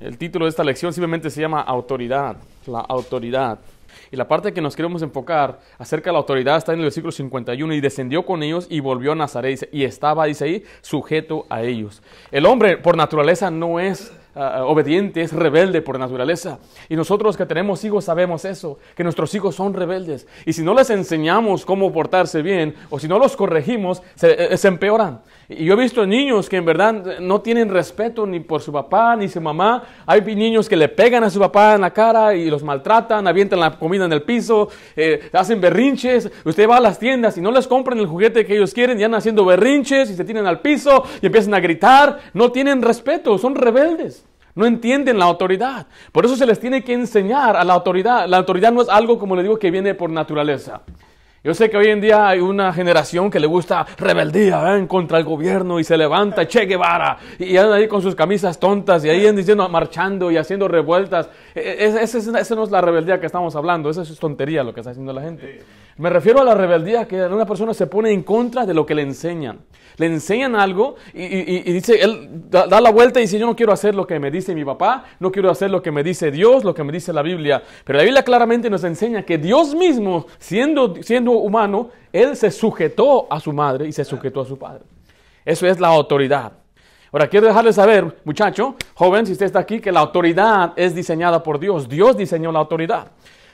El título de esta lección simplemente se llama autoridad, la autoridad. Y la parte que nos queremos enfocar acerca de la autoridad está en el versículo 51. Y descendió con ellos y volvió a Nazaret. Y estaba, dice ahí, sujeto a ellos. El hombre por naturaleza no es uh, obediente, es rebelde por naturaleza. Y nosotros que tenemos hijos sabemos eso, que nuestros hijos son rebeldes. Y si no les enseñamos cómo portarse bien, o si no los corregimos, se, se empeoran. Y yo he visto niños que en verdad no tienen respeto ni por su papá ni su mamá. Hay niños que le pegan a su papá en la cara y los maltratan, avientan la comida en el piso, eh, hacen berrinches. Usted va a las tiendas y no les compran el juguete que ellos quieren, y andan haciendo berrinches y se tiran al piso y empiezan a gritar. No tienen respeto, son rebeldes. No entienden la autoridad. Por eso se les tiene que enseñar a la autoridad. La autoridad no es algo, como le digo, que viene por naturaleza. Yo sé que hoy en día hay una generación que le gusta rebeldía en contra del gobierno y se levanta Che Guevara y anda ahí con sus camisas tontas y ahí andan diciendo, marchando y haciendo revueltas. Esa no es la rebeldía que estamos hablando, esa es tontería lo que está haciendo la gente. Me refiero a la rebeldía que una persona se pone en contra de lo que le enseñan. Le enseñan algo y, y, y dice, él da, da, la vuelta y dice, yo no quiero hacer lo que me dice mi papá, no quiero hacer lo que me dice Dios, lo que me dice la Biblia. Pero la Biblia claramente nos enseña que Dios mismo, siendo, siendo humano, Él se sujetó a su madre y se sujetó a su padre. Eso es la autoridad. Ahora, quiero dejarles saber, muchacho, joven, si usted está aquí, que la autoridad es diseñada por Dios. Dios diseñó la autoridad.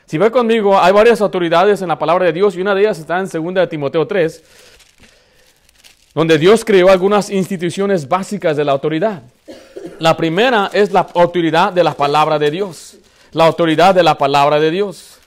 Si ve conmigo, hay varias autoridades en la palabra de Dios y una de ellas está en 2 de Timoteo 3 donde Dios creó algunas instituciones básicas de la autoridad. La primera es la autoridad de la palabra de Dios, la autoridad de la palabra de Dios.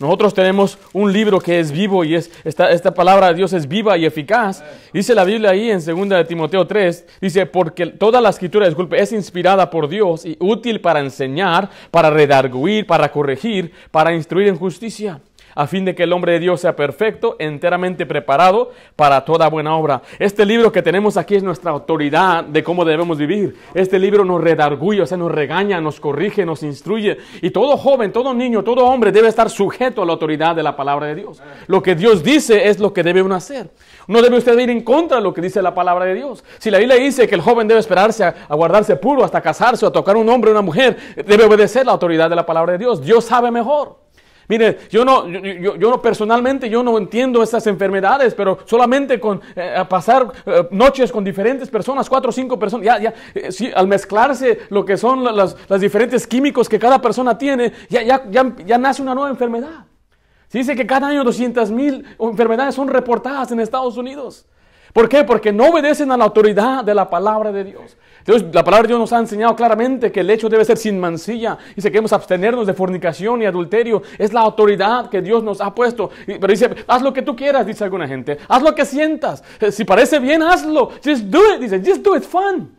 Nosotros tenemos un libro que es vivo y es, esta, palabra de Dios es viva y eficaz. Dice la Biblia ahí en 2 de Timoteo 3, dice, porque toda la escritura, disculpe, es inspirada por Dios y útil para enseñar, para redarguir, para corregir, para instruir en justicia a fin de que el hombre de Dios sea perfecto, enteramente preparado para toda buena obra. Este libro que tenemos aquí es nuestra autoridad de cómo debemos vivir. Este libro nos redarguye, o sea, nos regaña, nos corrige, nos instruye. Y todo joven, todo niño, todo hombre debe estar sujeto a la autoridad de la palabra de Dios. Lo que Dios dice es lo que debe uno hacer. No debe usted ir en contra de lo que dice la palabra de Dios. Si la Biblia dice que el joven debe esperarse a, guardarse puro hasta casarse o a tocar un hombre o una mujer, debe obedecer la autoridad de la palabra de Dios. Dios sabe mejor. Mire, yo no, yo, yo, personalmente, yo no entiendo estas enfermedades, pero solamente con eh, pasar eh, noches con diferentes personas, cuatro o cinco personas, ya, ya, eh, al mezclarse lo que son los diferentes químicos que cada persona tiene, ya, ya, ya, ya nace una nueva enfermedad. Se dice que cada año 200 mil enfermedades son reportadas en Estados Unidos. ¿Por qué? Porque no obedecen a la autoridad de la palabra de Dios. Entonces, la palabra de Dios nos ha enseñado claramente que el hecho debe ser sin mancilla. Y si queremos abstenernos de fornicación y adulterio, es la autoridad que Dios nos ha puesto. Pero dice, haz lo que tú quieras, dice alguna gente. Haz lo que sientas. Si parece bien, hazlo. Just do it. Dice, just do it fun.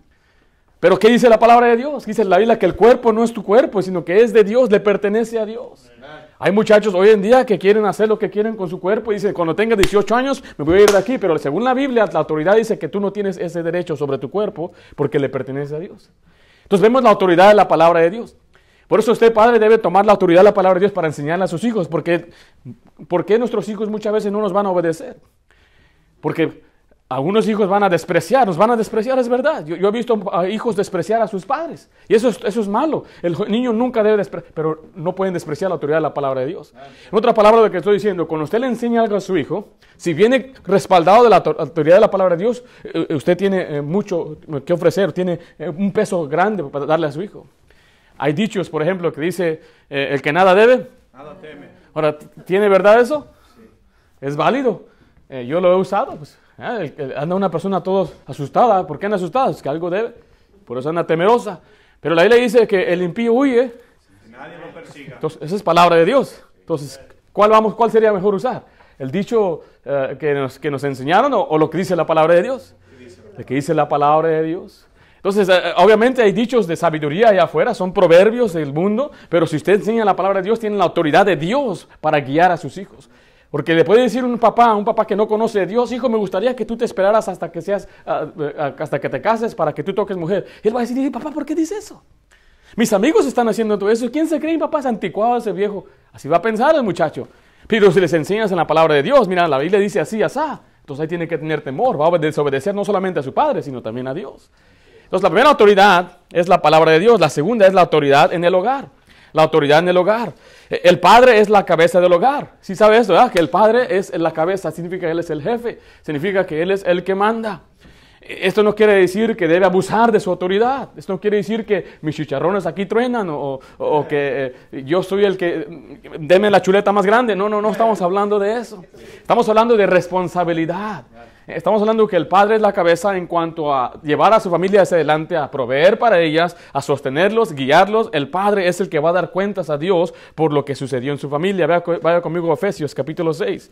Pero ¿qué dice la palabra de Dios? Dice la Biblia que el cuerpo no es tu cuerpo, sino que es de Dios, le pertenece a Dios. Hay muchachos hoy en día que quieren hacer lo que quieren con su cuerpo y dicen, cuando tenga 18 años me voy a ir de aquí, pero según la Biblia, la autoridad dice que tú no tienes ese derecho sobre tu cuerpo porque le pertenece a Dios. Entonces vemos la autoridad de la palabra de Dios. Por eso usted, padre, debe tomar la autoridad de la palabra de Dios para enseñarle a sus hijos, porque ¿por qué nuestros hijos muchas veces no nos van a obedecer? Porque algunos hijos van a despreciar, nos van a despreciar, es verdad. Yo, yo he visto a hijos despreciar a sus padres. Y eso es, eso es malo. El niño nunca debe despreciar, pero no pueden despreciar la autoridad de la palabra de Dios. En otra palabra, lo que estoy diciendo, cuando usted le enseña algo a su hijo, si viene respaldado de la autoridad de la palabra de Dios, usted tiene mucho que ofrecer, tiene un peso grande para darle a su hijo. Hay dichos, por ejemplo, que dice, eh, el que nada debe, nada teme. Ahora, ¿tiene verdad eso? Sí. Es válido. Eh, yo lo he usado, pues. ¿Eh? Anda una persona toda asustada. ¿Por qué anda asustada? Es que algo debe. Por eso anda temerosa. Pero la Biblia dice que el impío huye. Nadie lo persiga. Entonces, esa es palabra de Dios. Entonces, ¿cuál, vamos, cuál sería mejor usar? ¿El dicho uh, que, nos, que nos enseñaron o, o, lo que dice la palabra de Dios? Lo que dice la palabra de Dios. Entonces, uh, obviamente hay dichos de sabiduría allá afuera, son proverbios del mundo, pero si usted enseña la palabra de Dios, tiene la autoridad de Dios para guiar a sus hijos. Porque le puede decir un papá, un papá que no conoce a Dios, hijo, me gustaría que tú te esperaras hasta que seas, uh, uh, hasta que te cases para que tú toques mujer. Y él va a decir, papá, ¿por qué dice eso? Mis amigos están haciendo todo eso. ¿Quién se cree, papá? Es anticuado ese viejo. Así va a pensar el muchacho. Pero si les enseñas en la palabra de Dios, mira, la Biblia dice así, asá. Entonces ahí tiene que tener temor. Va a desobedecer no solamente a su padre, sino también a Dios. Entonces, la primera autoridad es la palabra de Dios, la segunda es la autoridad en el hogar. La autoridad en el hogar. E, El padre es la cabeza del hogar. Si ¿Sí sabe eso, ¿verdad? Que el padre es la cabeza, significa que él es el jefe, significa que él es el que manda. Esto no quiere decir que debe abusar de su autoridad. Esto no quiere decir que mis chicharrones aquí truenan o, o, o que eh, yo soy el que deme la chuleta más grande. No, no, no estamos hablando de eso. Estamos hablando de responsabilidad. Estamos hablando que el padre es la cabeza en cuanto a llevar a su familia hacia adelante, a proveer para ellas, a sostenerlos, guiarlos. El padre es el que va a dar cuentas a Dios por lo que sucedió en su familia. Vaya, conmigo a Efesios capítulo 6.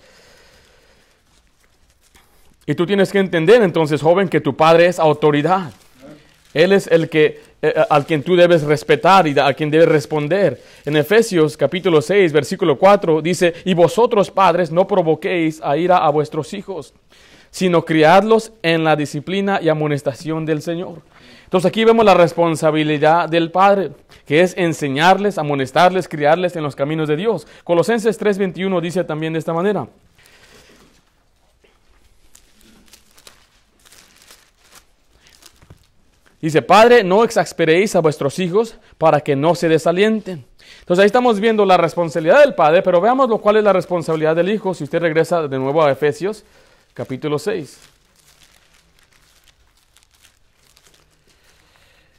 Y tú tienes que entender entonces, joven, que tu padre es autoridad. Él es el que, eh, al quien tú debes respetar y a quien debes responder. En Efesios capítulo 6, versículo 4 dice, y vosotros padres no provoquéis a ira a vuestros hijos, sino criadlos en la disciplina y amonestación del Señor. Entonces aquí vemos la responsabilidad del padre, que es enseñarles, amonestarles, criarles en los caminos de Dios. Colosenses 3:21 dice también de esta manera. Dice, Padre, no exasperéis a vuestros hijos para que no se desalienten. Entonces ahí estamos viendo la responsabilidad del Padre, pero veamos lo cual es la responsabilidad del Hijo. Si usted regresa de nuevo a Efesios, capítulo 6.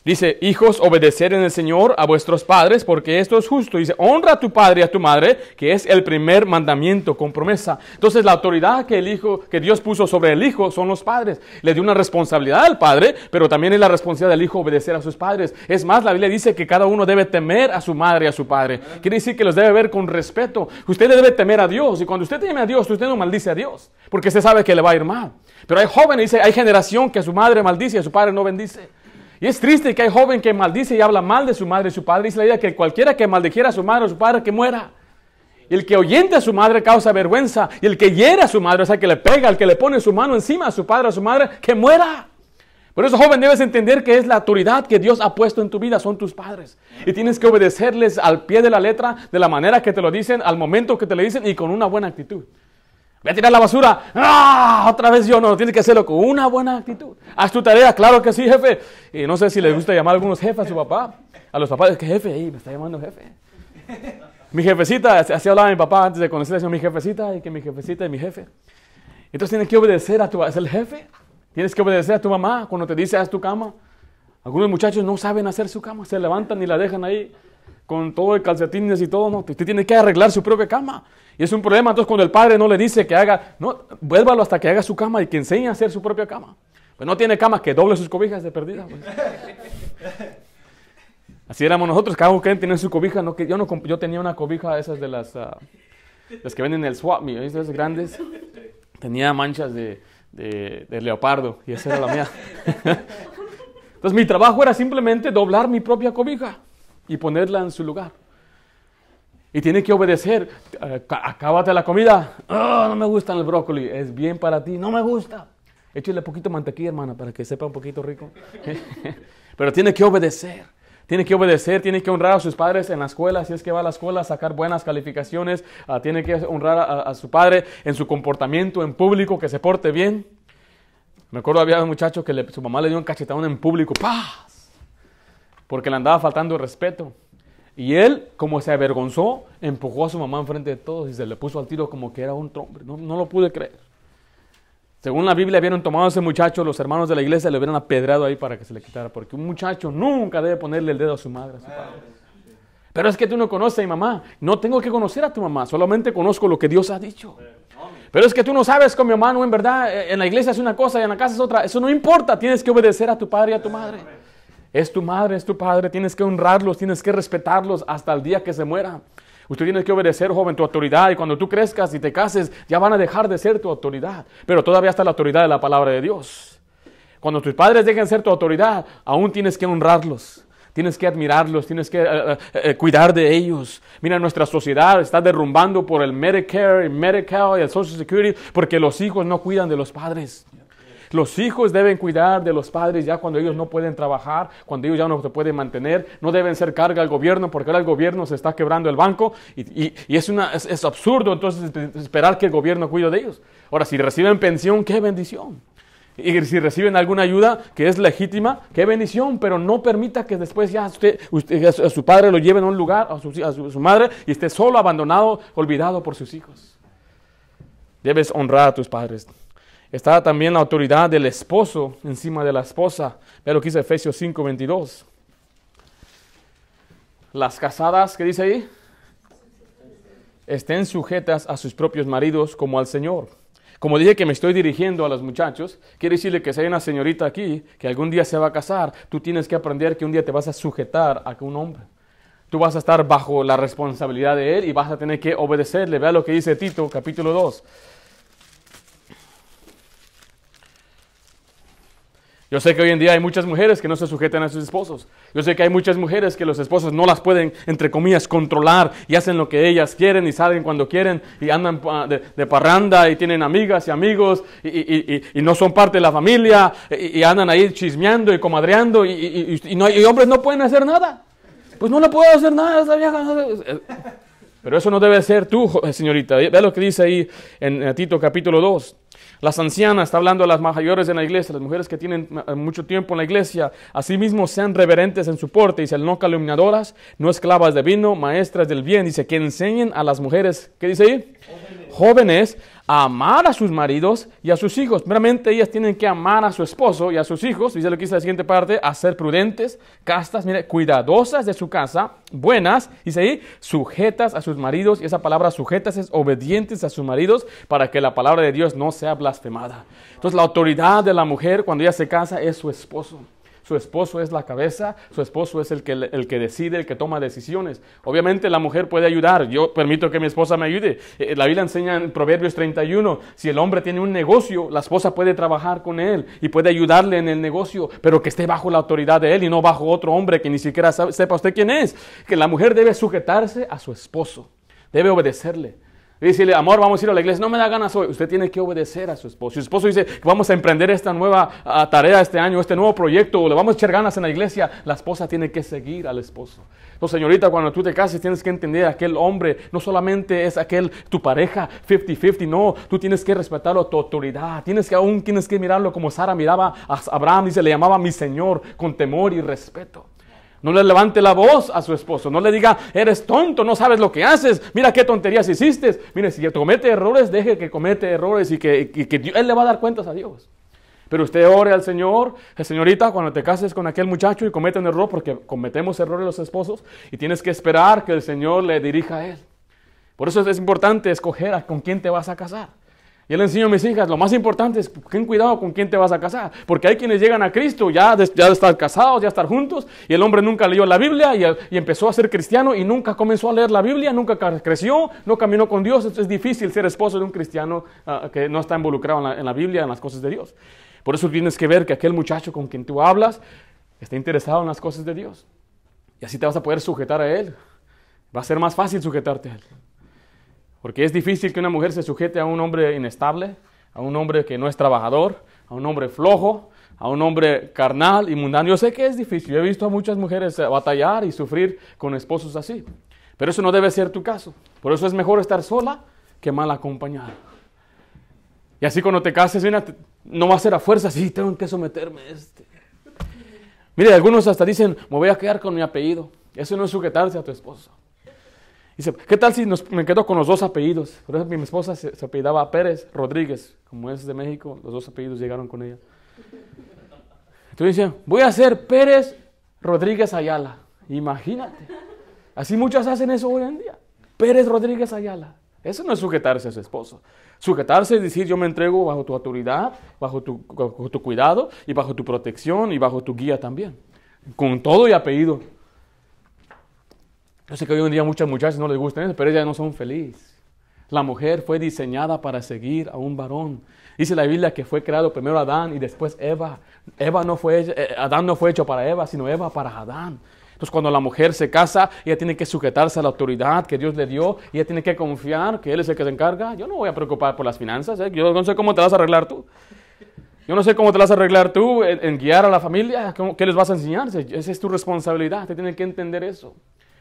Dice, hijos, obedecer en el Señor a vuestros padres, porque esto es justo. Dice, honra a tu padre y a tu madre, que es el primer mandamiento con promesa. Entonces, la autoridad que el hijo, que Dios puso sobre el hijo, son los padres. Le dio una responsabilidad al padre, pero también es la responsabilidad del hijo obedecer a sus padres. Es más, la Biblia dice que cada uno debe temer a su madre y a su padre. Quiere decir que los debe ver con respeto. Usted debe temer a Dios, y cuando usted teme a Dios, usted no maldice a Dios, porque usted sabe que le va a ir mal. Pero hay jóvenes, dice, hay generación que a su madre maldice y a su padre no bendice. Y es triste que hay joven que maldice y habla mal de su madre y su padre. Dice la idea que cualquiera que maldijera a su madre o su padre, que muera. Y el que oyente a su madre causa vergüenza. Y el que hiere a su madre, o sea, que le pega, el que le pone su mano encima a su padre o a su madre, que muera. Por eso, joven, debes entender que es la autoridad que Dios ha puesto en tu vida, son tus padres. Y tienes que obedecerles al pie de la letra, de la manera que te lo dicen, al momento que te lo dicen y con una buena actitud. Voy a tirar la basura. ¡Ah! Otra vez yo no. Tienes que hacerlo con una buena actitud. Haz tu tarea. Claro que sí, jefe. Y no sé si les gusta llamar a algunos jefes a su papá. A los papás. Es que jefe, ahí me está llamando jefe. Mi jefecita, así hablaba mi papá antes de conocer a mi jefecita y que mi jefecita es mi jefe. Entonces tienes que obedecer a tu, es el jefe. Tienes que obedecer a tu mamá cuando te dice haz tu cama. Algunos muchachos no saben hacer su cama, se levantan y la dejan ahí con todo el calcetines y todo. No, usted tiene que arreglar su propia cama. Y es un problema entonces cuando el padre no le dice que haga, no, vuélvalo hasta que haga su cama y que enseñe a hacer su propia cama. Pues no tiene cama, que doble sus cobijas de perdida. Pues. Así éramos nosotros, cada uno tenía su cobija. No, que yo, no, yo tenía una cobija esas de las, uh, las que venden en el swap esas grandes. Tenía manchas de, de, de leopardo y esa era la mía. Entonces mi trabajo era simplemente doblar mi propia cobija y ponerla en su lugar. Y tiene que obedecer. Uh, acábate la comida. Oh, no me gusta el brócoli. Es bien para ti. No me gusta. Échale poquito mantequilla, hermana, para que sepa un poquito rico. Pero tiene que obedecer. Tiene que obedecer, tiene que honrar a sus padres en la escuela, si es que va a la escuela sacar buenas calificaciones. Uh, tiene que honrar a, su padre en su comportamiento en público, que se porte bien. Me acuerdo había un muchacho que su mamá le dio un cachetón en público. ¡Paz! Porque le andaba faltando respeto. Y él, como se avergonzó, empujó a su mamá enfrente de todos y se le puso al tiro como que era un hombre. No, lo pude creer. Según la Biblia, habían tomado a ese muchacho, los hermanos de la iglesia le hubieran apedrado ahí para que se le quitara. Porque un muchacho nunca debe ponerle el dedo a su madre. Pero es que tú no conoces a mi mamá. No tengo que conocer a tu mamá, solamente conozco lo que Dios ha dicho. Pero es que tú no sabes con mi mamá, no, en verdad, en la iglesia es una cosa y en la casa es otra. Eso no importa, tienes que obedecer a tu padre y a tu madre. Es tu madre, es tu padre, tienes que honrarlos, tienes que respetarlos hasta el día que se muera. Usted tiene que obedecer, joven, tu autoridad y cuando tú crezcas y te cases, ya van a dejar de ser tu autoridad. Pero todavía está la autoridad de la palabra de Dios. Cuando tus padres dejen de ser tu autoridad, aún tienes que honrarlos. Tienes que admirarlos, tienes que uh, uh, cuidar de ellos. Mira, nuestra sociedad está derrumbando por el Medicare, y el Social Security porque los hijos no cuidan de los padres. Los hijos deben cuidar de los padres ya cuando ellos no pueden trabajar, cuando ellos ya no se pueden mantener, no deben ser carga al gobierno porque ahora el gobierno se está quebrando el banco y, es, una, es, absurdo entonces esperar que el gobierno cuide de ellos. Ahora, si reciben pensión, qué bendición. Y si reciben alguna ayuda que es legítima, qué bendición, pero no permita que después ya usted, a su padre lo lleven a un lugar, a su madre, y esté solo, abandonado, olvidado por sus hijos. Debes honrar a tus padres. Está también la autoridad del esposo encima de la esposa. Ve lo que dice Efesios 5:22. Las casadas, ¿qué dice ahí? Estén sujetas a sus propios maridos como al Señor. Como dije que me estoy dirigiendo a los muchachos, quiero decirle que si hay una señorita aquí que algún día se va a casar, tú tienes que aprender que un día te vas a sujetar a un hombre. Tú vas a estar bajo la responsabilidad de él y vas a tener que obedecerle. Vea lo que dice Tito, capítulo 2. Yo sé que hoy en día hay muchas mujeres que no se sujetan a sus esposos. Yo sé que hay muchas mujeres que los esposos no las pueden, entre comillas, controlar y hacen lo que ellas quieren y salen cuando quieren y andan de, parranda y tienen amigas y amigos y, no son parte de la familia y, andan ahí chismeando y comadreando y, no, hombres no pueden hacer nada. Pues no le puedo hacer nada a esa vieja. Pero eso no debe ser tú, señorita. Ve lo que dice ahí en Tito capítulo 2. Las ancianas, está hablando de las mayores en la iglesia, las mujeres que tienen eh, mucho tiempo en la iglesia, asimismo sean reverentes en su porte, dice, no calumniadoras, no esclavas de vino, maestras del bien, dice, que enseñen a las mujeres, ¿qué dice ahí? Jóvenes amar a sus maridos y a sus hijos. Meramente ellas tienen que amar a su esposo y a sus hijos, dice lo que dice la siguiente parte, a ser prudentes, castas, mire, cuidadosas de su casa, buenas, dice ahí, sujetas a sus maridos, y esa palabra sujetas es obedientes a sus maridos para que la palabra de Dios no sea blasfemada. Entonces la autoridad de la mujer cuando ella se casa es su esposo. Su esposo es la cabeza, su esposo es el que, el que decide, el que toma decisiones. Obviamente la mujer puede ayudar, yo permito que mi esposa me ayude. Eh, la Biblia enseña en Proverbios 31, si el hombre tiene un negocio, la esposa puede trabajar con él y puede ayudarle en el negocio, pero que esté bajo la autoridad de él y no bajo otro hombre que ni siquiera sepa usted quién es. Que la mujer debe sujetarse a su esposo, debe obedecerle. Y amor, vamos a ir a la iglesia. No me da ganas hoy. Usted tiene que obedecer a su esposo. Si su esposo dice, vamos a emprender esta nueva ah, tarea este año, este nuevo proyecto, o le vamos a echar ganas en la iglesia, la esposa tiene que seguir al esposo. Entonces, señorita, cuando tú te cases, tienes que entender, aquel hombre no solamente es aquel, tu pareja, 50-50, no, tú tienes que respetarlo, tu autoridad. Tienes que, aún tienes que mirarlo como Sara miraba a Abraham, dice, le llamaba mi Señor, con temor y respeto. No le levante la voz a su esposo. No le diga, eres tonto, no sabes lo que haces. Mira qué tonterías hiciste. Mire, si comete errores, deje que comete errores y que, Él le va a dar cuentas a Dios. Pero usted ore al Señor, eh, señorita, cuando te cases con aquel muchacho y comete un error, porque cometemos errores los esposos, y tienes que esperar que el Señor le dirija a Él. Por eso es importante escoger a con quién te vas a casar. Yo le enseño a mis hijas, lo más importante es ten cuidado con quién te vas a casar, porque hay quienes llegan a Cristo ya de, ya estar casados, ya estar juntos, y el hombre nunca leyó la Biblia y, empezó a ser cristiano y nunca comenzó a leer la Biblia, nunca creció, no caminó con Dios. es difícil ser esposo de un cristiano ah, que no está involucrado en la, en la Biblia, en las cosas de Dios. Por eso tienes que ver que aquel muchacho con quien tú hablas está interesado en las cosas de Dios. Y así te vas a poder sujetar a él. Va a ser más fácil sujetarte a él. Porque es difícil que una mujer se sujete a un hombre inestable, a un hombre que no es trabajador, a un hombre flojo, a un hombre carnal y mundano. Yo sé que es difícil. Yo he visto a muchas mujeres eh, batallar y sufrir con esposos así. Pero eso no debe ser tu caso. Por eso es mejor estar sola que mal acompañada. Y así cuando te cases, no va a ser a fuerza, sí, tengo que someterme a este. Mire, algunos hasta dicen, me voy a quedar con mi apellido. Eso no es sujetarse a tu esposo. Dice, ¿qué tal si me quedo con los dos apellidos? Por ejemplo, mi esposa se, apellidaba Pérez Rodríguez, como es de México, los dos apellidos llegaron con ella. Entonces dice, voy a ser Pérez Rodríguez Ayala. Imagínate. Así muchas hacen eso hoy en día. Pérez Rodríguez Ayala. Eso no es sujetarse a su esposo. Sujetarse es decir, yo me entrego bajo tu autoridad, bajo tu, bajo tu cuidado y bajo tu protección y bajo tu guía también. Con todo y apellido. Yo sé que hoy en día muchas muchachas no les gustan eso, pero ellas no son felices. La mujer fue diseñada para seguir a un varón. Dice la Biblia que fue creado primero Adán y después Eva. Eva no fue, eh, Adán no fue hecho para Eva, sino Eva para Adán. Entonces cuando la mujer se casa, ella tiene que sujetarse a la autoridad que Dios le dio, y ella tiene que confiar que Él es el que se encarga. Yo no voy a preocupar por las finanzas, ¿eh? yo no sé cómo te vas a arreglar tú. Yo no sé cómo te vas a arreglar tú en, en guiar a la familia, qué les vas a enseñar. Esa es tu responsabilidad, te tienen que entender eso.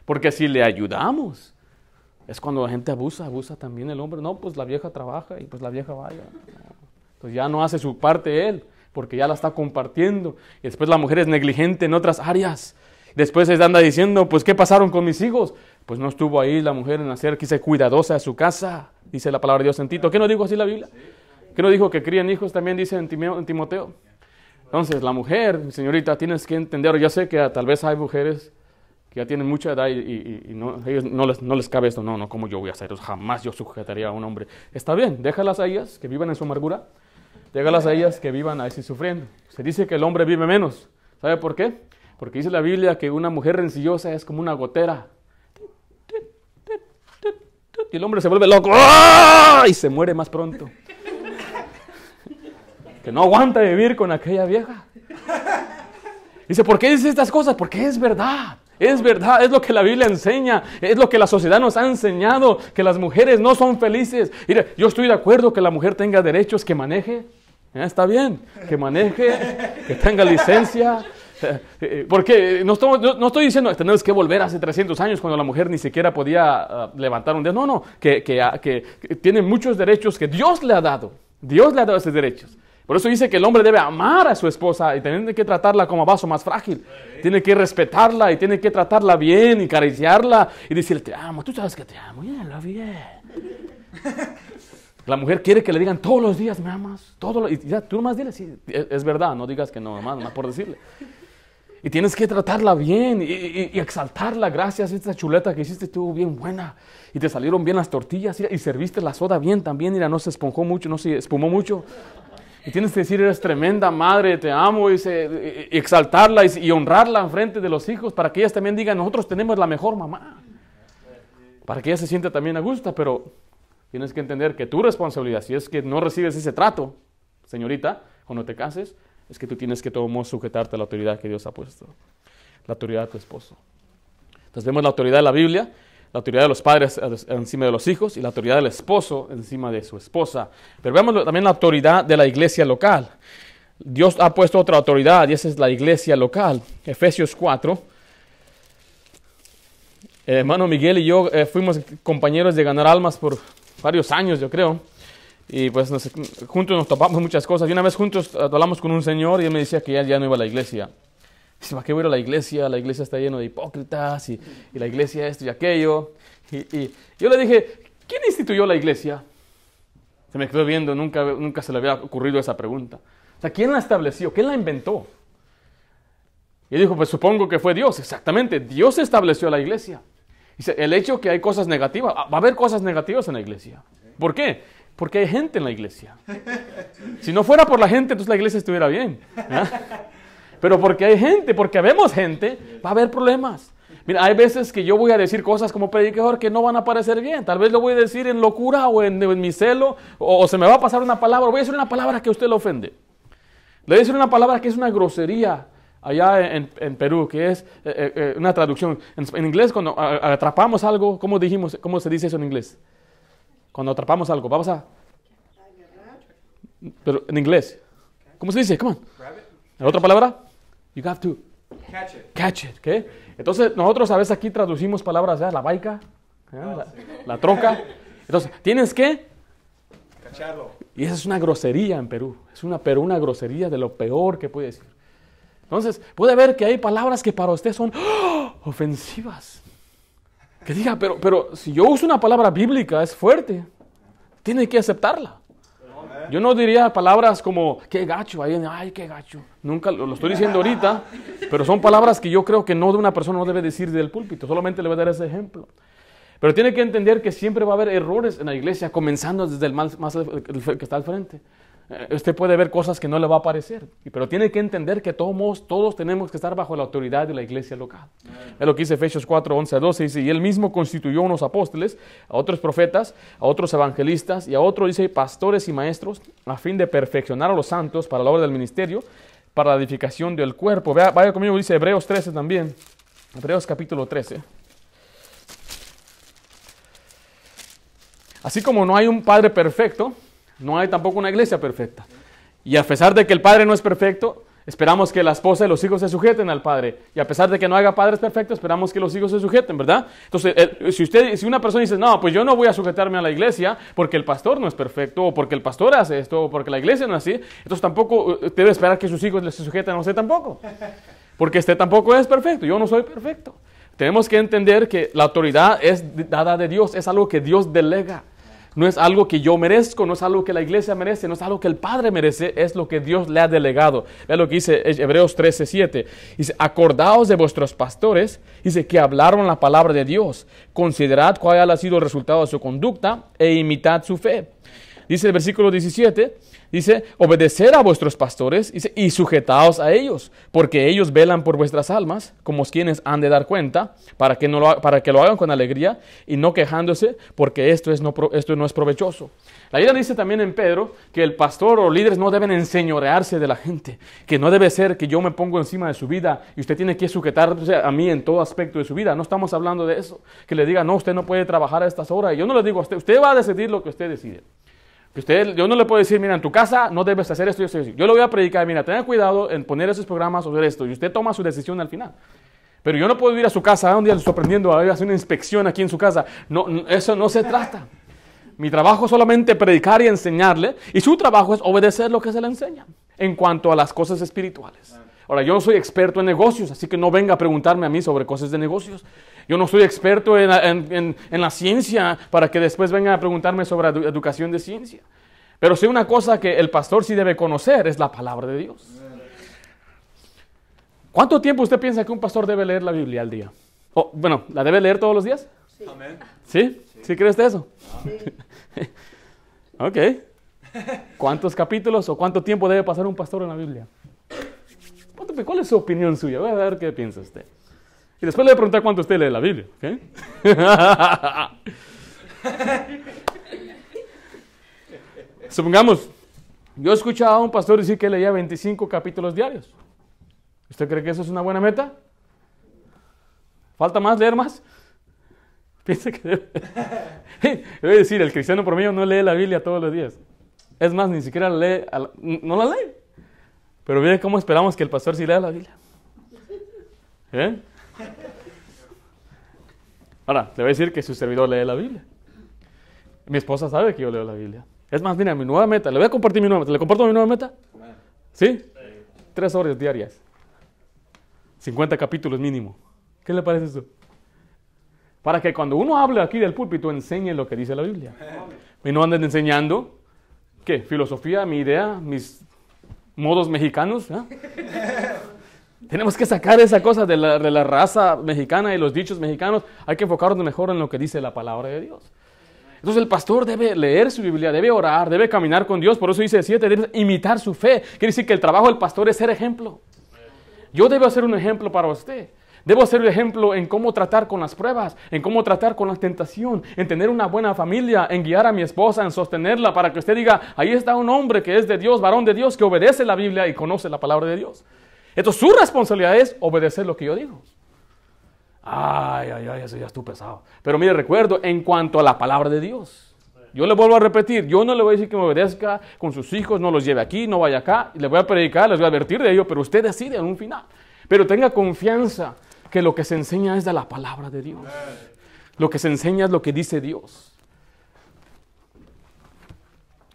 Porque si le ayudamos, es cuando la gente abusa, abusa también el hombre. No, pues la vieja trabaja y pues la vieja vaya. Pues ya no hace su parte él. porque ya la está compartiendo. Y después la mujer es negligente en otras áreas. Después se anda diciendo, pues, ¿qué pasaron con mis hijos? Pues no estuvo ahí la mujer en hacer, quise cuidadosa de su casa, dice la palabra de Dios en Tito. ¿Qué no dijo así la Biblia? ¿Qué no dijo que crían hijos? También dice en Timoteo. Entonces, la mujer, señorita, tienes que entender, yo sé que tal vez hay mujeres ya tienen mucha edad y, no les, no les cabe esto, no, no, ¿cómo yo voy a hacer eso? Jamás yo sujetaría a un hombre. Está bien, déjalas a ellas que vivan en su amargura, déjalas a ellas que vivan así sufriendo. Se dice que el hombre vive menos. ¿Sabe por qué? Porque dice la Biblia que una mujer rencillosa es como una gotera. Y el hombre se vuelve loco ¡ah! y se muere más pronto. Que no aguanta vivir con aquella vieja. Dice, ¿por qué dice estas cosas? Porque es verdad. Es verdad, es lo que la Biblia enseña, es lo que la sociedad nos ha enseñado, que las mujeres no son felices. Yo estoy de acuerdo que la mujer tenga derechos, que maneje, está bien, que maneje, que tenga licencia, eh, eh, porque no estoy, no estoy diciendo tenemos que volver hace 300 años cuando la mujer ni siquiera podía ah, levantar un dedo. No, no, ah, que, que, tiene muchos derechos que Dios le ha dado. Dios le ha dado esos derechos. Por eso dice que el hombre debe amar a su esposa y tiene que tratarla como vaso más frágil. Tiene que respetarla y tiene que tratarla bien y acariciarla y decirle, te amo, tú sabes que te amo, ya lo bien. La mujer quiere que le digan todos los días, me amas, todo y ya, tú nomás dile, sí, es, verdad, no digas que no, más, más por decirle. Y tienes que tratarla bien y, exaltarla. Gracias, esta chuleta que hiciste estuvo bien buena. Y te salieron bien las tortillas y serviste la soda bien también. Mira, no se esponjó mucho, no se espumó mucho. Y tienes que decir, eres tremenda madre, te amo, y, exaltarla y, honrarla en frente de los hijos para que ellas también digan, nosotros tenemos la mejor mamá. Para que ella se sienta también a gusto, pero tienes que entender que tu responsabilidad, si es que no recibes ese trato, señorita, cuando te cases, es que tú tienes que todo sujetarte a la autoridad que Dios ha puesto, la autoridad de tu esposo. Entonces vemos la autoridad de la Biblia, la autoridad de los padres encima de los hijos y la autoridad del esposo encima de su esposa. Pero vemos también la autoridad de la iglesia local. Dios ha puesto otra autoridad y esa es la iglesia local. Efesios 4. hermano Miguel y yo eh, fuimos compañeros de ganar almas por varios años, yo creo. Y pues juntos nos topamos muchas cosas. Y una vez juntos hablamos con un señor y él me decía que él ya no iba a la iglesia. ¿Para qué voy a a la iglesia? La iglesia está llena de hipócritas y, la iglesia esto y aquello. Y, yo le dije, ¿quién instituyó la iglesia? Se me quedó viendo, nunca, nunca se le había ocurrido esa pregunta. O sea, ¿quién la estableció? ¿Quién la inventó? Y dijo, pues supongo que fue Dios. Exactamente, Dios estableció la iglesia. Dice, el hecho que hay cosas negativas, va a haber cosas negativas en la iglesia. ¿Por qué? Porque hay gente en la iglesia. Si no fuera por la gente, entonces la iglesia estuviera bien. Pero porque hay gente, porque vemos gente, va a haber problemas. Mira, hay veces que yo voy a decir cosas como predicador que no van a parecer bien. Tal vez lo voy a decir en locura o en, mi celo, o, se me va a pasar una palabra. Voy a decir una palabra que a usted le ofende. Le voy a decir una palabra que es una grosería allá en, Perú, que es eh, eh, eh, una traducción. En, inglés, cuando atrapamos algo, ¿cómo dijimos? ¿Cómo se dice eso en inglés? Cuando atrapamos algo, vamos a... Pero en inglés. ¿Cómo se dice? Come on. ¿La otra palabra? You have to catch it. Catch it. ¿qué? Entonces nosotros a veces aquí traducimos palabras, ¿ya? la baica, oh, la, troca. Entonces, tienes que cacharlo. Y esa es una grosería en Perú. Es una, pero una grosería de lo peor que puede decir. Entonces, puede ver que hay palabras que para usted son ¡oh! ofensivas. Que diga, pero, pero si yo uso una palabra bíblica, es fuerte. Tiene que aceptarla. Yo no diría palabras como, qué gacho, ay, qué gacho. Nunca lo, estoy diciendo ahorita, pero son palabras que yo creo que no de una persona no debe decir del púlpito. Solamente le voy a dar ese ejemplo. Pero tiene que entender que siempre va a haber errores en la iglesia, comenzando desde el más, más que está al frente. Eh, usted puede ver cosas que no le va a parecer, pero tiene que entender que todos, todos tenemos que estar bajo la autoridad de la iglesia local. Es lo que dice Efesios 4, 11 a 12, dice, y él mismo constituyó unos apóstoles, a otros profetas, a otros evangelistas y a otros, dice, pastores y maestros, a fin de perfeccionar a los santos para la obra del ministerio, para la edificación del cuerpo. Vaya, vaya conmigo, dice Hebreos 13 también, Hebreos capítulo 13. Así como no hay un Padre perfecto, no hay tampoco una iglesia perfecta. Y a pesar de que el Padre no es perfecto, Esperamos que la esposa y los hijos se sujeten al padre. Y a pesar de que no haga padres perfectos, esperamos que los hijos se sujeten, ¿verdad? Entonces, eh, si, usted, si una persona dice, no, pues yo no voy a sujetarme a la iglesia porque el pastor no es perfecto, o porque el pastor hace esto, o porque la iglesia no es así, entonces tampoco eh, debe esperar que sus hijos se sujeten a usted tampoco. Porque usted tampoco es perfecto, yo no soy perfecto. Tenemos que entender que la autoridad es dada de Dios, es algo que Dios delega. No es algo que yo merezco, no es algo que la iglesia merece, no es algo que el Padre merece, es lo que Dios le ha delegado. Vea lo que dice Hebreos 13, 7. Dice, acordaos de vuestros pastores, dice, que hablaron la palabra de Dios. Considerad cuál ha sido el resultado de su conducta e imitad su fe. Dice el versículo 17, Dice, obedecer a vuestros pastores y sujetaos a ellos, porque ellos velan por vuestras almas, como quienes han de dar cuenta, para que, no lo, para que lo hagan con alegría y no quejándose, porque esto, es no, esto no es provechoso. La Biblia dice también en Pedro que el pastor o líderes no deben enseñorearse de la gente, que no debe ser que yo me pongo encima de su vida y usted tiene que sujetarse a mí en todo aspecto de su vida. No estamos hablando de eso. Que le diga, no, usted no puede trabajar a estas horas. Y yo no le digo a usted, usted va a decidir lo que usted decide. Usted, yo no le puedo decir, mira, en tu casa no debes hacer esto y esto. Yo le voy a predicar, mira, tenga cuidado en poner esos programas sobre esto y usted toma su decisión al final. Pero yo no puedo ir a su casa, un día estoy aprendiendo a hacer una inspección aquí en su casa. No, eso no se trata. Mi trabajo es solamente predicar y enseñarle y su trabajo es obedecer lo que se le enseña en cuanto a las cosas espirituales. Ahora, yo no soy experto en negocios, así que no venga a preguntarme a mí sobre cosas de negocios. Yo no soy experto en, la ciencia para que después venga a preguntarme sobre educación de ciencia. Pero sí una cosa que el pastor sí debe conocer es la palabra de Dios. ¿Cuánto tiempo usted piensa que un pastor debe leer la Biblia al día? bueno, ¿la debe leer todos los días? Sí. ¿Sí? ¿Sí, crees eso? ok. ¿Cuántos capítulos o cuánto tiempo debe pasar un pastor en la Biblia? ¿Cuál es su opinión suya? Voy a ver qué piensa usted. Y después le voy a preguntar cuánto usted lee la Biblia. Supongamos, yo he escuchado a un pastor decir que leía 25 capítulos diarios. ¿Usted cree que eso es una buena meta? ¿Falta más, leer más? Piensa que debe. Debe decir, el cristiano promedio no lee la Biblia todos los días. Es más, ni siquiera lee, no la lee. Pero mire cómo esperamos que el pastor sí lea la Biblia. ¿Eh? Ahora, le voy a decir que su servidor lee la Biblia. Mi esposa sabe que yo leo la Biblia. Es más, mira, mi nueva meta, le voy a compartir mi nueva meta. ¿Le comparto mi nueva meta? ¿Sí? Tres horas diarias. 50 capítulos mínimo. ¿Qué le parece eso? Para que cuando uno hable aquí del púlpito enseñe lo que dice la Biblia. Y no anden enseñando, ¿qué? Filosofía, mi idea, mis modos mexicanos. Tenemos que sacar esa cosa de la, raza mexicana y los dichos mexicanos. Hay que enfocarnos mejor en lo que dice la palabra de Dios. Entonces el pastor debe leer su Biblia, debe orar, debe caminar con Dios. Por eso dice 7, debe imitar su fe. Quiere decir que el trabajo del pastor es ser ejemplo. Yo debo ser un ejemplo para usted. Debo ser un ejemplo en cómo tratar con las pruebas, en cómo tratar con la tentación, en tener una buena familia, en guiar a mi esposa, en sostenerla, para que usted diga, ahí está un hombre que es de Dios, varón de Dios, que obedece la Biblia y conoce la palabra de Dios. Entonces su responsabilidad es obedecer lo que yo digo. Ay, ay, ay, eso ya estuvo pesado. Pero mire, recuerdo en cuanto a la palabra de Dios. Yo le vuelvo a repetir, yo no le voy a decir que me obedezca con sus hijos, no los lleve aquí, no vaya acá, le voy a predicar, les voy a advertir de ello, pero usted decide en un final. Pero tenga confianza que lo que se enseña es de la palabra de Dios. Lo que se enseña es lo que dice Dios.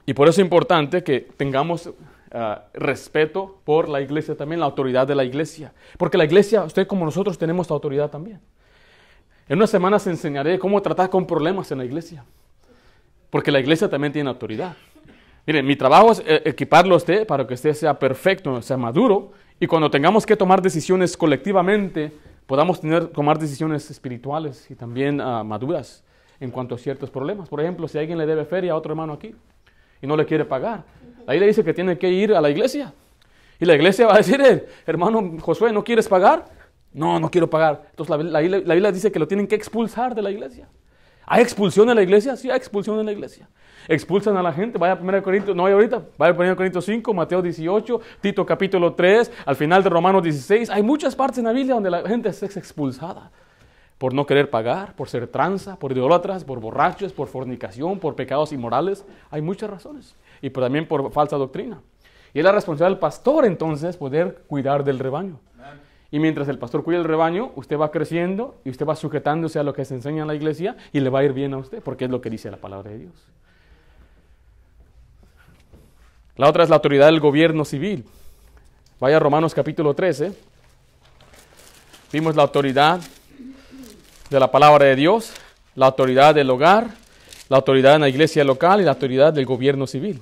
Y por eso es importante que tengamos Ah, respeto por la iglesia también, la autoridad de la iglesia. Porque la iglesia, usted como nosotros tenemos autoridad también. En unas semanas enseñaré cómo tratar con problemas en la iglesia. Porque la iglesia también tiene autoridad. Miren, mi trabajo es eh, equiparlo a usted para que usted sea perfecto, sea maduro. Y cuando tengamos que tomar decisiones colectivamente, podamos tener, tomar decisiones espirituales y también ah, maduras en cuanto a ciertos problemas. Por ejemplo, si alguien le debe feria a otro hermano aquí y no le quiere pagar, Ahí le dice que tiene que ir a la iglesia. Y la iglesia va a decir, eh, hermano Josué, ¿no quieres pagar? No, no quiero pagar. Entonces la, la, Biblia dice que lo tienen que expulsar de la iglesia. ¿Hay expulsión en la iglesia? Sí, hay expulsión en la iglesia. Expulsan a la gente. Vaya a 1 Corintios, no hay ahorita. Vaya a 1 Corintios 5, Mateo 18, Tito capítulo 3, al final de Romanos 16. Hay muchas partes en la Biblia donde la gente es expulsada por no querer pagar, por ser tranza, por idólatras, por borrachos, por fornicación, por pecados inmorales. Hay muchas razones y también por falsa doctrina. Y es la responsabilidad del pastor entonces poder cuidar del rebaño. Y mientras el pastor cuida el rebaño, usted va creciendo y usted va sujetándose a lo que se enseña en la iglesia y le va a ir bien a usted, porque es lo que dice la palabra de Dios. La otra es la autoridad del gobierno civil. Vaya a Romanos capítulo 13. Vimos la autoridad de la palabra de Dios, la autoridad del hogar, la autoridad en la iglesia local y la autoridad del gobierno civil.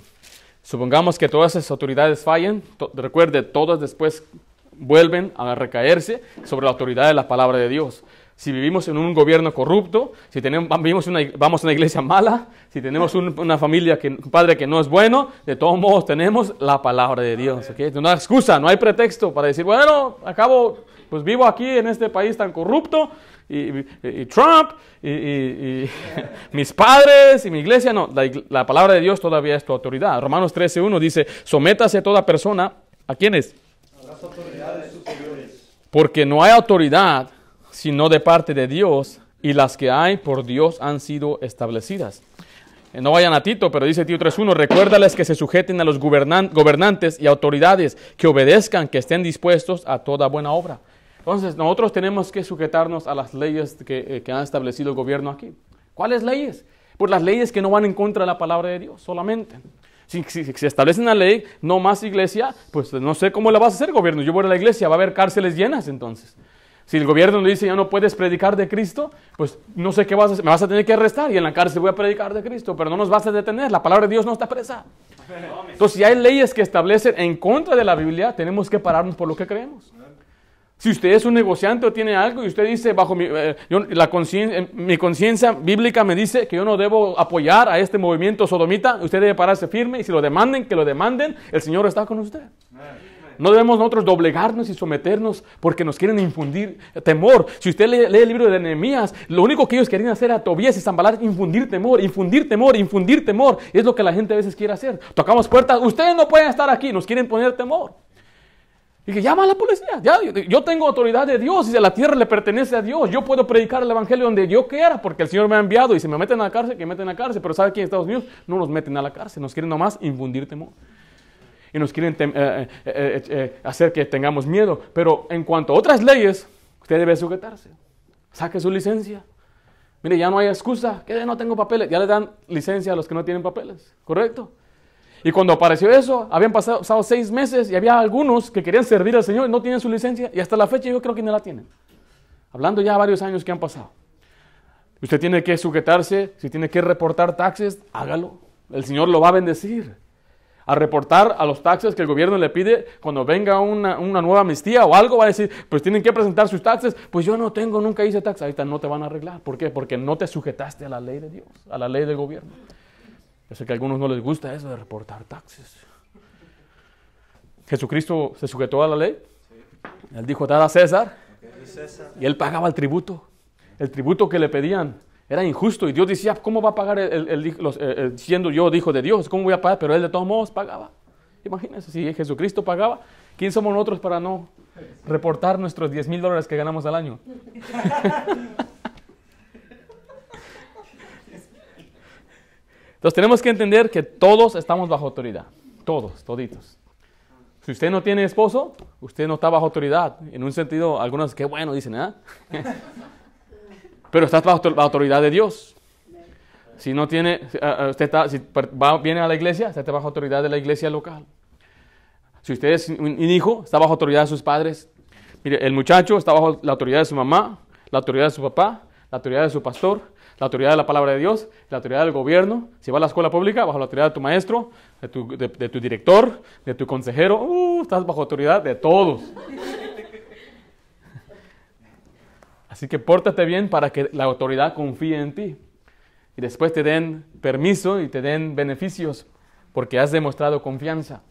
Supongamos que todas esas autoridades fallen, recuerde, todas después vuelven a recaerse sobre la autoridad de la palabra de Dios. Si vivimos en un gobierno corrupto, si tenemos, una, vamos a una iglesia mala, si tenemos una familia, que, un padre que no es bueno, de todos modos tenemos la palabra de Dios. No hay excusa, no hay pretexto para decir, bueno, acabo, pues vivo aquí en este país tan corrupto, y, Trump, y, mis padres, y mi iglesia. No, la, la, palabra de Dios todavía es tu autoridad. Romanos 13.1 dice, sométase a toda persona, ¿a quiénes? A las autoridades superiores. Porque no hay autoridad sino de parte de Dios, y las que hay por Dios han sido establecidas. Eh, no vayan a Tito, pero dice Tito 3.1, recuérdales que se sujeten a los gobernantes y autoridades, que obedezcan, que estén dispuestos a toda buena obra. Entonces, nosotros tenemos que sujetarnos a las leyes que, eh, ha establecido el gobierno aquí. ¿Cuáles leyes? Pues las leyes que no van en contra de la palabra de Dios, solamente. Si, se establece una ley, no más iglesia, pues no sé cómo la vas a hacer gobierno. Yo voy a la iglesia, va a haber cárceles llenas entonces. Si el gobierno dice ya no puedes predicar de Cristo, pues no sé qué vas a hacer, me vas a tener que arrestar y en la cárcel voy a predicar de Cristo, pero no nos vas a detener, la palabra de Dios no está presa. Entonces, si hay leyes que establecen en contra de la Biblia, tenemos que pararnos por lo que creemos. Si usted es un negociante o tiene algo y usted dice, bajo mi, eh, la mi conciencia bíblica me dice que yo no debo apoyar a este movimiento sodomita, usted debe pararse firme y si lo demanden, que lo demanden, el Señor está con usted. No debemos nosotros doblegarnos y someternos porque nos quieren infundir temor. Si usted lee, el libro de Nehemías, lo único que ellos querían hacer a Tobías y Zambalar infundir temor, infundir temor, infundir temor. Es lo que la gente a veces quiere hacer. Tocamos puertas, ustedes no pueden estar aquí, nos quieren poner temor. Y que llama a la policía. Ya, yo tengo autoridad de Dios y la tierra le pertenece a Dios. Yo puedo predicar el evangelio donde yo quiera porque el Señor me ha enviado y si me meten a la cárcel, que me meten a la cárcel. Pero sabe que en Estados Unidos no nos meten a la cárcel, nos quieren nomás infundir temor y nos quieren eh, eh, eh, hacer que tengamos miedo. Pero en cuanto a otras leyes, usted debe sujetarse. Saque su licencia. Mire, ya no hay excusa, que no tengo papeles. Ya le dan licencia a los que no tienen papeles, ¿correcto? Y cuando apareció eso, habían pasado, seis meses y había algunos que querían servir al Señor y no tienen su licencia y hasta la fecha yo creo que no la tienen. Hablando ya varios años que han pasado. Usted tiene que sujetarse, si tiene que reportar taxes, hágalo. El Señor lo va a bendecir a reportar a los taxes que el gobierno le pide cuando venga una, nueva amnistía o algo, va a decir, pues tienen que presentar sus taxes, pues yo no tengo, nunca hice taxes, ahorita no te van a arreglar. ¿Por qué? Porque no te sujetaste a la ley de Dios, a la ley del gobierno. Yo sé que a algunos no les gusta eso de reportar taxes. Jesucristo se sujetó a la ley. Él dijo, dad a César. Y él pagaba el tributo. El tributo que le pedían era injusto y Dios decía, ¿cómo va a pagar el, siendo yo hijo de Dios? ¿Cómo voy a pagar? Pero él de todos modos pagaba. Imagínense, si Jesucristo pagaba, ¿quién somos nosotros para no reportar nuestros 10 mil dólares que ganamos al año? Entonces tenemos que entender que todos estamos bajo autoridad. Todos, toditos. Si usted no tiene esposo, usted no está bajo autoridad. En un sentido, algunos, qué bueno, dicen, ¿eh? Pero estás bajo la autoridad de Dios. Si no tiene, usted está, si viene a la iglesia, está bajo autoridad de la iglesia local. Si usted es un hijo, está bajo autoridad de sus padres. Mire, el muchacho está bajo la autoridad de su mamá, la autoridad de su papá, la autoridad de su pastor, la autoridad de la palabra de Dios, la autoridad del gobierno. Si va a la escuela pública, bajo la autoridad de tu maestro, de tu, de, tu director, de tu consejero. Uh, estás bajo autoridad de todos. Así que pórtate bien para que la autoridad confíe en ti. Y después te den permiso y te den beneficios porque has demostrado confianza.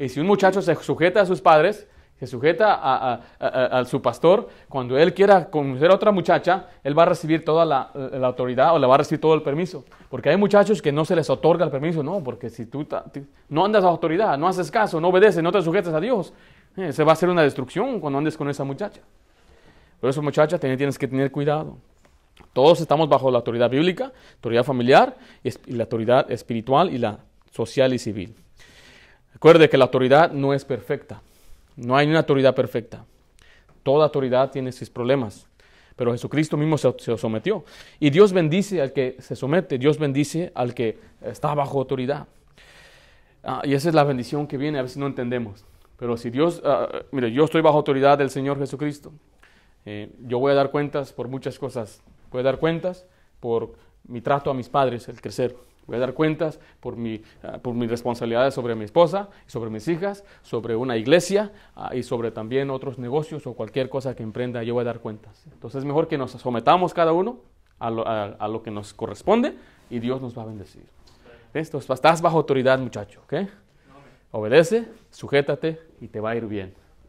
Y si un muchacho se sujeta a sus padres, se sujeta a, su pastor, cuando él quiera conocer a otra muchacha, él va a recibir toda la, autoridad o le va a recibir todo el permiso. Porque hay muchachos que no se les otorga el permiso, no, porque si tú no andas a autoridad, no haces caso, no obedeces, no te sujetas a Dios, eh, se va a hacer una destrucción cuando andes con esa muchacha. Por eso, muchacha, tienes que tener cuidado. Todos estamos bajo la autoridad bíblica, autoridad familiar, y la autoridad espiritual y la social y civil. Recuerde que la autoridad no es perfecta. No hay una autoridad perfecta. Toda autoridad tiene sus problemas. Pero Jesucristo mismo se, se sometió. Y Dios bendice al que se somete. Dios bendice al que está bajo autoridad. Ah, y esa es la bendición que viene. A veces no entendemos. Pero si Dios, ah, mire, yo estoy bajo autoridad del Señor Jesucristo. Eh, yo voy a dar cuentas por muchas cosas. Voy a dar cuentas por mi trato a mis padres, el crecer. Voy a dar cuentas por, mi, ah, por mis responsabilidades sobre mi esposa, sobre mis hijas, sobre una iglesia ah, y sobre también otros negocios o cualquier cosa que emprenda. Yo voy a dar cuentas. Entonces es mejor que nos sometamos cada uno a lo, a- a lo que nos corresponde y Dios nos va a bendecir. Esto, estás bajo autoridad, muchacho, ¿ok? Obedece, sujétate y te va a ir bien.